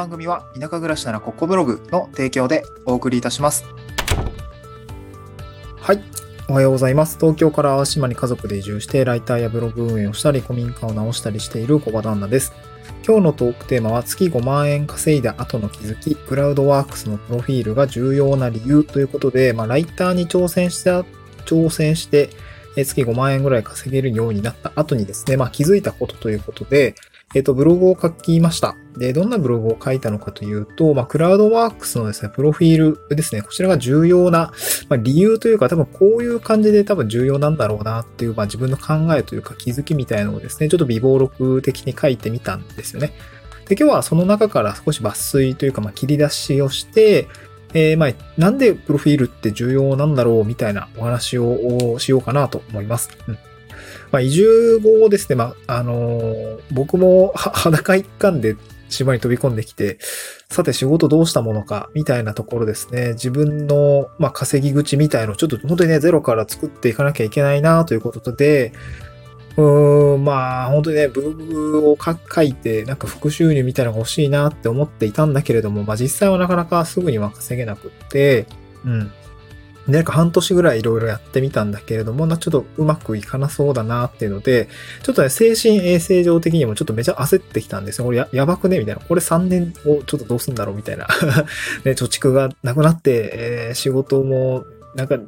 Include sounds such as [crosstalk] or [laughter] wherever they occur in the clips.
番組は田舎暮らしならここブログの提供でお送りいたします。はい。おはようございます。東京から淡島に家族で移住してライターやブログ運営をしたり古民家を直したりしている小場旦那です。今日のトークテーマは月5万円稼いだ後の気づき、クラウドワークスのプロフィールが重要な理由ということで、まあ、ライターに挑戦した、挑戦して、月5万円ぐらい稼げるようになった後にですね、まあ気づいたことということで、えっ、と、ブログを書きました。で、どんなブログを書いたのかというと、まあ、クラウドワークスのですね、プロフィールですね、こちらが重要な、まあ、理由というか、多分こういう感じで多分重要なんだろうなっていう、まあ、自分の考えというか気づきみたいなのをですね、ちょっと微暴録的に書いてみたんですよね。で、今日はその中から少し抜粋というか、まあ、切り出しをして、えー、まあ、なんでプロフィールって重要なんだろうみたいなお話をしようかなと思います。うんまあ、移住後ですね、まあ、あのー、僕も [laughs] 裸一貫で島に飛び込んできて、さて仕事どうしたものか、みたいなところですね。自分の、まあ、稼ぎ口みたいのちょっと本当にね、ゼロから作っていかなきゃいけないなということで、うーん、まあ、本当にね、ブログを書いて、なんか副収入みたいなのが欲しいなって思っていたんだけれども、まあ実際はなかなかすぐには稼げなくって、うん。なんか半年ぐらいいろいろやってみたんだけれども、ちょっとうまくいかなそうだなっていうので、ちょっとね、精神衛生上的にもちょっとめちゃ焦ってきたんですよ。これややばくねみたいな。これ3年をちょっとどうすんだろうみたいな。[laughs] ね、貯蓄がなくなって、えー、仕事も、なんか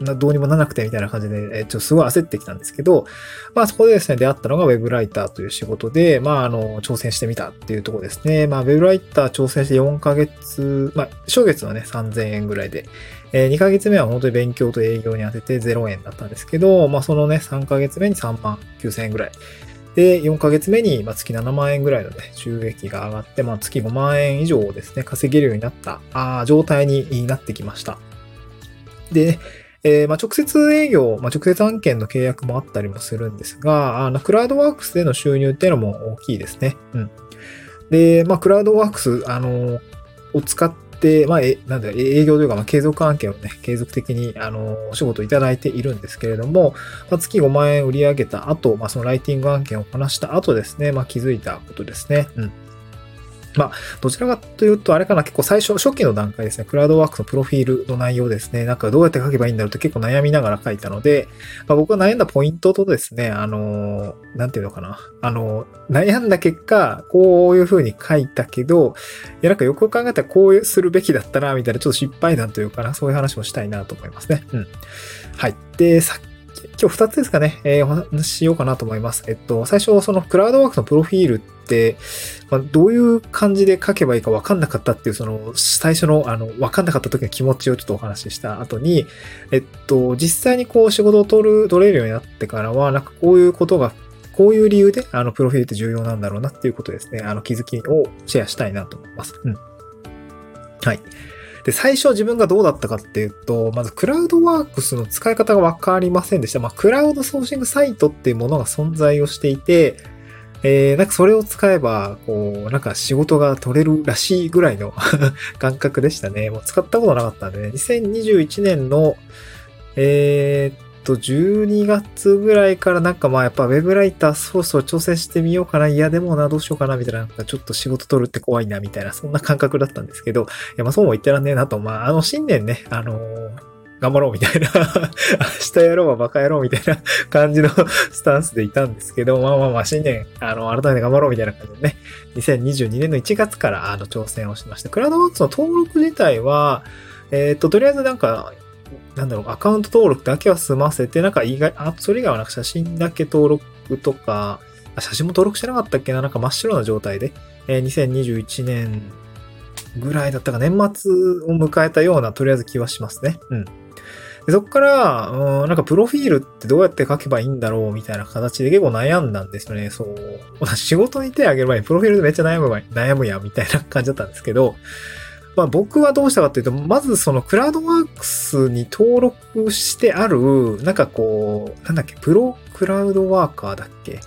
どうにもならなくてみたいな感じで、えちょっとすごい焦ってきたんですけど、まあそこでですね、出会ったのが Web ライターという仕事で、まああの、挑戦してみたっていうところですね。まあ Web ライター挑戦して4ヶ月、まあ初月はね、3000円ぐらいで、えー、2ヶ月目は本当に勉強と営業に当てて0円だったんですけど、まあそのね、3ヶ月目に3万9000円ぐらい。で、4ヶ月目に、ま月7万円ぐらいのね、収益が上がって、まあ、月5万円以上をですね、稼げるようになった、あ状態になってきました。で、えー、まあ、直接営業、まあ、直接案件の契約もあったりもするんですが、あの、クラウドワークスでの収入っていうのも大きいですね。うん。で、まあ、クラウドワークス、あの、を使ってで、まあ、え、なんだ、営業というか、まあ、継続案件をね、継続的に、あの、お仕事いただいているんですけれども、まあ、月5万円売り上げた後、まあ、そのライティング案件をこなした後ですね、まあ、気づいたことですね。うん。まあ、どちらかというと、あれかな、結構最初、初期の段階ですね、クラウドワークのプロフィールの内容ですね、なんかどうやって書けばいいんだろうって結構悩みながら書いたので、まあ、僕が悩んだポイントとですね、あの、なんていうのかな、あの、悩んだ結果、こういう風に書いたけど、いや、なんかよく考えたらこうするべきだったな、みたいな、ちょっと失敗談というかな、そういう話もしたいなと思いますね。うん。はい。で、さっき今日2つですかね、えー、お話ししようかなと思います。えっと、最初、そのクラウドワークのプロフィールって、まあ、どういう感じで書けばいいか分かんなかったっていう、その、最初の、あの、分かんなかった時の気持ちをちょっとお話しした後に、えっと、実際にこう仕事を取る、取れるようになってからは、なんかこういうことがこういう理由で、あの、プロフィールって重要なんだろうなっていうことですね。あの、気づきをシェアしたいなと思います。うん。はい。で、最初自分がどうだったかっていうと、まずクラウドワークスの使い方がわかりませんでした。まあ、クラウドソーシングサイトっていうものが存在をしていて、えー、なんかそれを使えば、こう、なんか仕事が取れるらしいぐらいの [laughs] 感覚でしたね。もう使ったことなかったんでね。2021年の、えー、と、12月ぐらいからなんかまあやっぱウェブライターそろそろ挑戦してみようかな。いやでもな、どうしようかな、みたいな。なんかちょっと仕事取るって怖いな、みたいな、そんな感覚だったんですけど、いやまあそうも言ってらんねえなと、まああの新年ね、あのー、頑張ろうみたいな [laughs] 明日やろうはバカやろうみたいな感じのスタンスでいたんですけど、まあまあまあ新年、あの、改めて頑張ろうみたいな感じでね、2022年の1月からあの挑戦をしました。クラウドワークスの登録自体は、えっ、と、とりあえずなんか、なんだろう、アカウント登録だけは済ませて、なんか意外、あ、それ以外はなんか写真だけ登録とか、写真も登録してなかったっけな？なんか真っ白な状態で、えー、2021年ぐらいだったか年末を迎えたようなとりあえず気はしますね。うん。でそこから、うん、なんかプロフィールってどうやって書けばいいんだろうみたいな形で結構悩んだんですよね。そう。仕事に手を挙げる前にプロフィールでめっちゃ悩む悩むやみたいな感じだったんですけど、まあ僕はどうしたかっていうと、まずそのクラウドワークスに登録してある、なんかこう、なんだっけ、プロクラウドワーカーだっけ？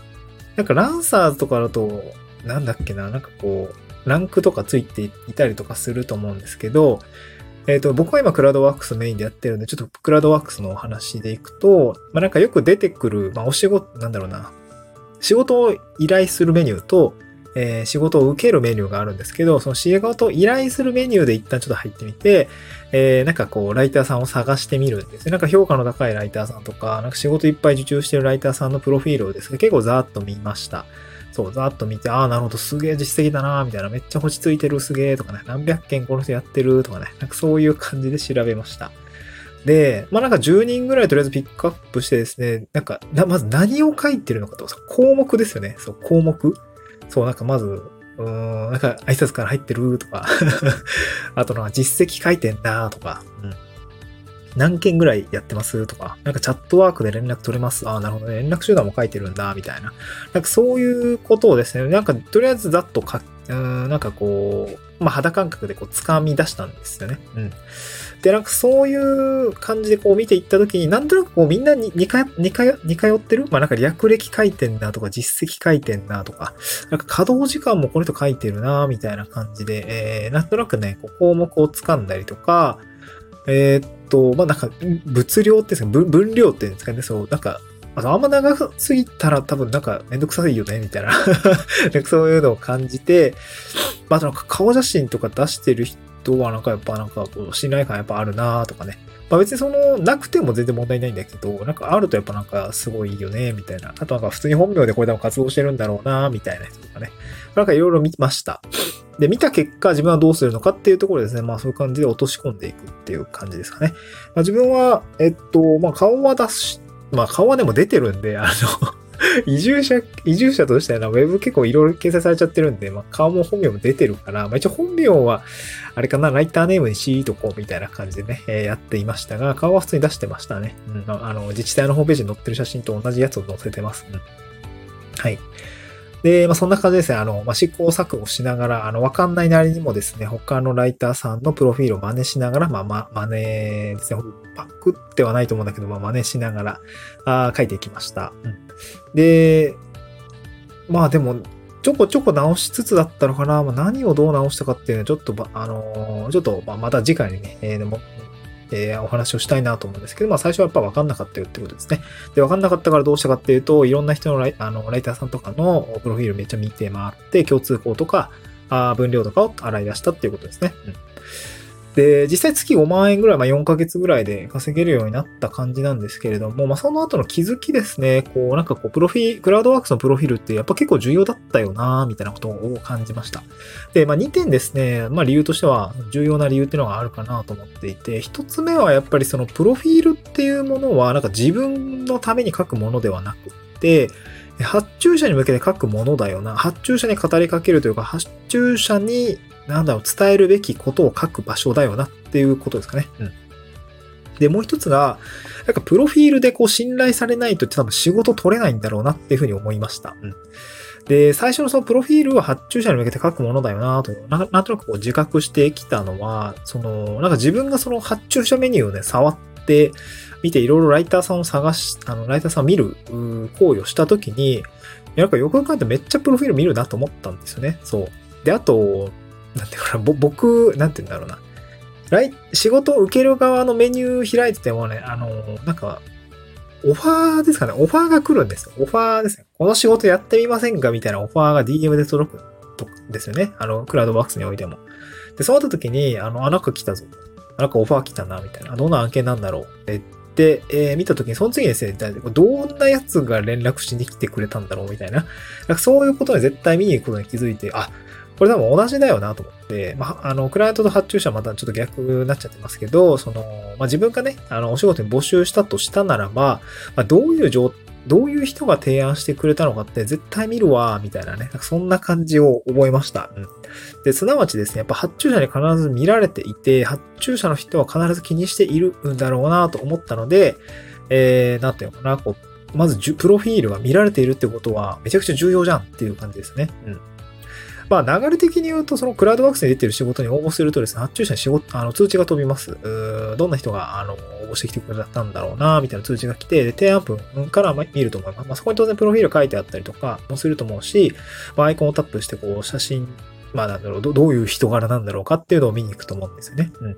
なんかランサーズとかだと、なんだっけな、なんかこう、ランクとかついていたりとかすると思うんですけど、えっ、ー、と、僕は今クラウドワークスメインでやってるんで、ちょっとクラウドワークスのお話でいくと、まあなんかよく出てくる、まあお仕事、なんだろうな、仕事を依頼するメニューと、えー仕事を受けるメニューがあるんですけど、その仕事を依頼するメニューで一旦ちょっと入ってみて、えーなんかこう、ライターさんを探してみるんですね。なんか評価の高いライターさんとか、なんか仕事いっぱい受注してるライターさんのプロフィールをですね、結構ざーっと見ました。そう、ざーっと見て、ああ、なるほど、すげえ実績だなみたいな、めっちゃ落ち着いてる、すげえとかね、何百件この人やってるとかね、なんかそういう感じで調べました。で、まあなんか10人ぐらいとりあえずピックアップしてですね、なんか、まず何を書いてるのかと、項目ですよね。そう、項目。そう、なんかまず、うーん、なんか挨拶から入ってるとか、[laughs] あとなんか実績書いてんなとか、うん。何件ぐらいやってます？とか、なんかチャットワークで連絡取れます？ああ、なるほどね。連絡手段も書いてるんだ、みたいな。なんかそういうことをですね、なんかとりあえずざっと書うん、なんかこう、まあ肌感覚でこう掴み出したんですよね。うん。で、なんかそういう感じでこう見ていったときに、なんとなくこうみんなに似通似通ってる？まあなんか略歴書いてんなとか、実績書いてんなとか、なんか稼働時間もこの人書いてるなみたいな感じで、えー、なんとなくね、こう項目を掴んだりとか、えーっと、まあなんか、物量って、分量っていうんですかね、そう、なんか、あのあんま長すぎたら多分なんかめんどくさいよね、みたいな。[laughs] そういうのを感じて、まあ、なんか顔写真とか出してる人はなんかやっぱなんかこう信頼感やっぱあるなとかね。まあ別にその、なくても全然問題ないんだけど、なんかあるとやっぱなんかすごいよね、みたいな。あとなんか普通に本名でこれでも活動してるんだろうな、みたいな人とかね。なんかいろいろ見ました。で、見た結果自分はどうするのかっていうところですね。まあそういう感じで落とし込んでいくっていう感じですかね。まあ自分は、えっと、まあ顔は出し、まあ顔はでも出てるんで、あの、[laughs] 移住者、移住者としてはな、ウェブ結構いろいろ掲載されちゃってるんで、まあ顔も本名も出てるから、まあ一応本名は、あれかな、ライターネームにしとこうみたいな感じでね、えーやっていましたが、顔は普通に出してましたね。うん、あの、自治体のホームページに載ってる写真と同じやつを載せてます。うん。はい。で、まあ、そんな感じですね。あの、まあ、試行錯誤しながら、あの、わかんないなりにもですね、他のライターさんのプロフィールを真似しながら、まあ、ま、真似ですね。パクってはないと思うんだけど、まあ、真似しながら、あ書いていきました。うん。で、まあでも、ちょこちょこ直しつつだったのかな。まあ、何をどう直したかっていうのは、ちょっと、あのーちょっと、ま、た次回にね、えーでも、えーお話をしたいなと思うんですけど、まあ最初はやっぱ分かんなかったよってことですね。で、分かんなかったからどうしたかっていうと、いろんな人のライあのライターさんとかのプロフィールめっちゃ見て回って、共通項とか、あ分量とかを洗い出したっていうことですね。うんで、実際月5万円ぐらい、まあ4ヶ月ぐらいで稼げるようになった感じなんですけれども、まあその後の気づきですね、こうなんかこうプロフィー、クラウドワークスのプロフィールってやっぱ結構重要だったよなみたいなことを感じました。で、まあ2点ですね、まあ理由としては重要な理由っていうのがあるかなと思っていて、一つ目はやっぱりそのプロフィールっていうものはなんか自分のために書くものではなくて、発注者に向けて書くものだよな。発注者に語りかけるというか、発注者に、なんだろう、伝えるべきことを書く場所だよなっていうことですかね。うん。で、もう一つが、なんかプロフィールでこう信頼されないと多分仕事取れないんだろうなっていうふうに思いました。うん。で、最初のそのプロフィールは発注者に向けて書くものだよなと、ななんとなくこう自覚してきたのは、その、なんか自分がその発注者メニューをね、触って、見ていろいろライターさんを探し、あの、ライターさんを見る行為をしたときに、なんかよくよく考えてめっちゃプロフィール見るなと思ったんですよね。そう。で、あと、なんていうかな、ぼ僕、なんて言うんだろうな。来、仕事を受ける側のメニュー開いててもね、あの、なんか、オファーですかね、オファーが来るんですよ。オファーですね。この仕事やってみませんかみたいなオファーが DM で届くとですよね。あの、クラウドワークスにおいても。で、そうなった時に、あの、あ、なんか来たぞ。なんかオファー来たな、みたいな。どんな案件なんだろう。えで、えー見た時に、その次にですね、どんなやつが連絡しに来てくれたんだろう、みたいな。なんかそういうことに絶対見に行くことに気づいて、あ、これ多分同じだよなと思って、まあ、あの、クライアントと発注者またちょっと逆になっちゃってますけど、その、まあ、自分がね、あの、お仕事に募集したとしたならば、まあ、どういう状どういう人が提案してくれたのかって絶対見るわ、みたいなね。そんな感じを覚えました。うん。で、すなわちですね、やっぱ発注者に必ず見られていて、発注者の人は必ず気にしているんだろうなと思ったので、えー、なんていうのかな、こう、まず、プロフィールが見られているってことは、めちゃくちゃ重要じゃんっていう感じですね。うん。まあ、流れ的に言うと、そのクラウドワークスに出てる仕事に応募するとですね、発注者に仕事、あの、通知が飛びます。どんな人が、あの、応募してきてくれたんだろうな、みたいな通知が来て、で、提案文からまあ見ると思います。まあ、そこに当然プロフィール書いてあったりとかもすると思うし、まあ、アイコンをタップして、こう、写真、まあ、なんだろうど、どういう人柄なんだろうかっていうのを見に行くと思うんですよね。うん。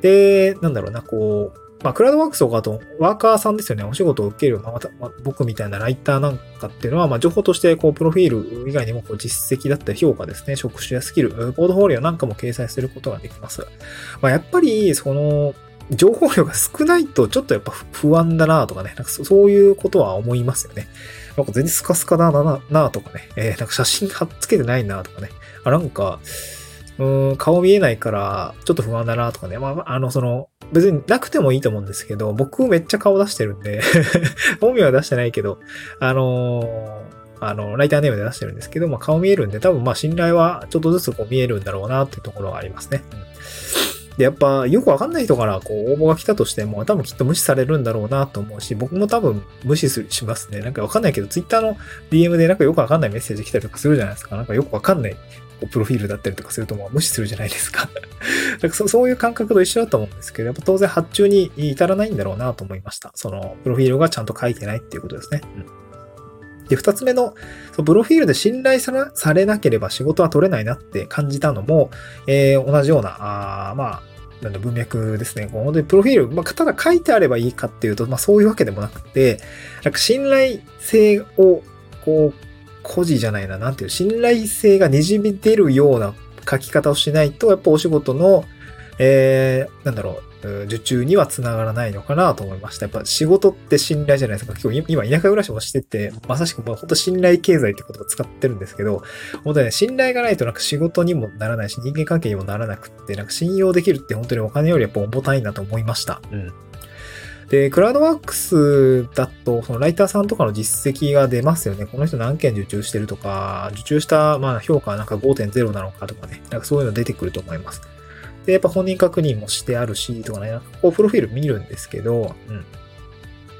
で、なんだろうな、こう、まあ、クラウドワークスとかとワーカーさんですよね、お仕事を受ける、まあ、また、まあ、僕みたいなライターなんかっていうのは、まあ、情報として、こう、プロフィール以外にも、こう、実績だったり評価ですね、職種やスキル、ポートフォリオなんかも掲載することができます。まあ、やっぱり、その、情報量が少ないと、ちょっとやっぱ不安だなとかね、なんかそういうことは思いますよね。なんか全然スカスカだな、なとかね、えー、なんか写真貼っつけてないなとかね、あ、なんか、うん、顔見えないから、ちょっと不安だなとかね。まあ、あの、その、別になくてもいいと思うんですけど、僕めっちゃ顔出してるんで [laughs] 本名は出してないけど、あのー、あの、ライターネームで出してるんですけど、まあ、顔見えるんで、多分まあ信頼はちょっとずつこう見えるんだろうなっていうところがありますね。うん、で、やっぱよくわかんない人からこう応募が来たとしても、多分きっと無視されるんだろうなと思うし、僕も多分無視しますね。なんかわかんないけど、ツイッターの DM でなんかよくわかんないメッセージ来たりとかするじゃないですか。なんかよくわかんないプロフィールだったりとかするともう無視するじゃないですか [laughs] かそ。そういう感覚と一緒だと思うんですけど、やっぱ当然発注に至らないんだろうなと思いました。その、プロフィールがちゃんと書いてないっていうことですね。うん、で、二つ目の、そのプロフィールで信頼されなければ仕事は取れないなって感じたのも、えー、同じような、あまあ、文脈ですね。本当にプロフィール、まあ、ただ書いてあればいいかっていうと、まあそういうわけでもなくて、なんか信頼性をこう孤児じゃないな、なんていう、信頼性が滲み出るような書き方をしないと、やっぱお仕事の、えー、なんだろう、受注には繋がらないのかなと思いました。やっぱ仕事って信頼じゃないですか。結構今田舎暮らしもしてて、まさしくもう本当信頼経済って言葉使ってるんですけど、本当にね、信頼がないとなんか仕事にもならないし、人間関係にもならなくって、なんか信用できるって本当にお金よりやっぱ重たいなと思いました。うん。で、クラウドワークスだと、そのライターさんとかの実績が出ますよね。この人何件受注してるとか、受注した、まあ、評価はなんか5.0なのかとかね。なんかそういうの出てくると思います。で、やっぱ本人確認もしてあるし、とかね、なんかこう、プロフィール見るんですけど、うん。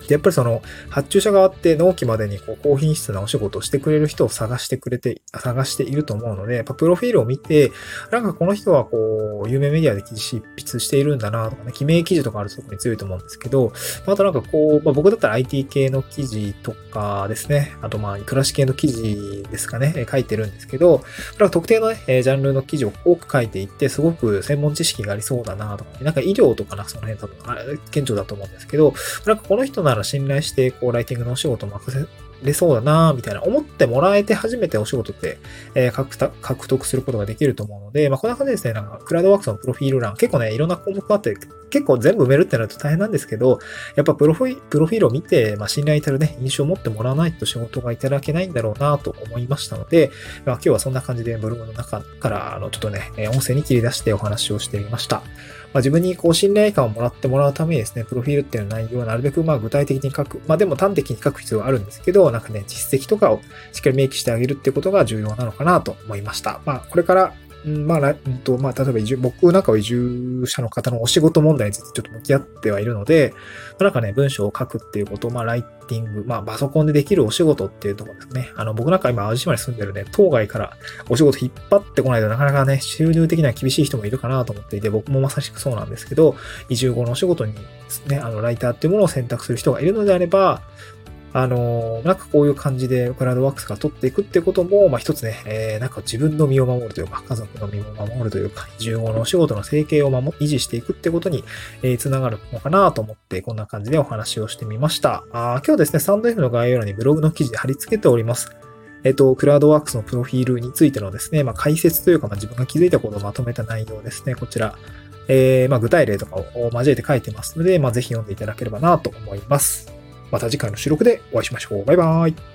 で、やっぱりその、発注者側って納期までにこう高品質なお仕事をしてくれる人を探してくれて、探していると思うので、やっぱプロフィールを見て、なんかこの人はこう、有名メディアで記事執筆しているんだなとかね、記名記事とかあると特に強いと思うんですけど、あとなんかこう、まあ、僕だったら IT 系の記事とかですね、あとまあ、暮らし系の記事ですかね、書いてるんですけど、なんか特定のね、ジャンルの記事を多く書いていって、すごく専門知識がありそうだなとか、ねなんか医療とかな、その辺多分、あれ、顕著だと思うんですけど、なんかこの人ならら信頼して、こう、ライティングのお仕事任せれそうだなみたいな思ってもらえて初めてお仕事って、えー、獲得することができると思うので、まあ、こんな感じですね、なんか、クラウドワークスのプロフィール欄、結構ね、いろんな項目があって、結構全部埋めるってなると大変なんですけど、やっぱプロフィプロフィールを見て、まあ、信頼至るね、印象を持ってもらわないと仕事がいただけないんだろうなと思いましたので、まあ、今日はそんな感じでブログの中から、あの、ちょっとね、音声に切り出してお話をしてみました。まあ、自分にこう信頼感をもらってもらうためにですね、プロフィールっていう内容をなるべくまあ具体的に書く。まあでも端的に書く必要があるんですけど、なんかね、実績とかをしっかり明記してあげるってことが重要なのかなと思いました。まあこれからまあ、うんと、まあ、例えば移住、僕なんかは移住者の方のお仕事問題についてちょっと向き合ってはいるので、なんかね、文章を書くっていうこと、まあ、ライティング、まあ、パソコンでできるお仕事っていうところですね。あの、僕なんか今、淡路島に住んでるね、当該からお仕事引っ張ってこないとなかなかね、収入的には厳しい人もいるかなと思っていて、僕もまさしくそうなんですけど、移住後のお仕事にですね、あの、ライターっていうものを選択する人がいるのであれば、あのなんかこういう感じでクラウドワークスが取っていくってことも、まあ一つね、えー、なんか自分の身を守るというか、家族の身を守るというか、移住後のお仕事の生計を守維持していくってことに、えー、つながるのかなと思って、こんな感じでお話をしてみました。あ今日ですね、スタンド F の概要欄にブログの記事で貼り付けております。えっと、クラウドワークスのプロフィールについてのですね、まあ、解説というか、まあ、自分が気づいたことをまとめた内容ですね、こちら、えー、まあ、具体例とかを交えて書いてますので、まあ、ぜひ読んでいただければなと思います。また次回の収録でお会いしましょう。バイバーイ。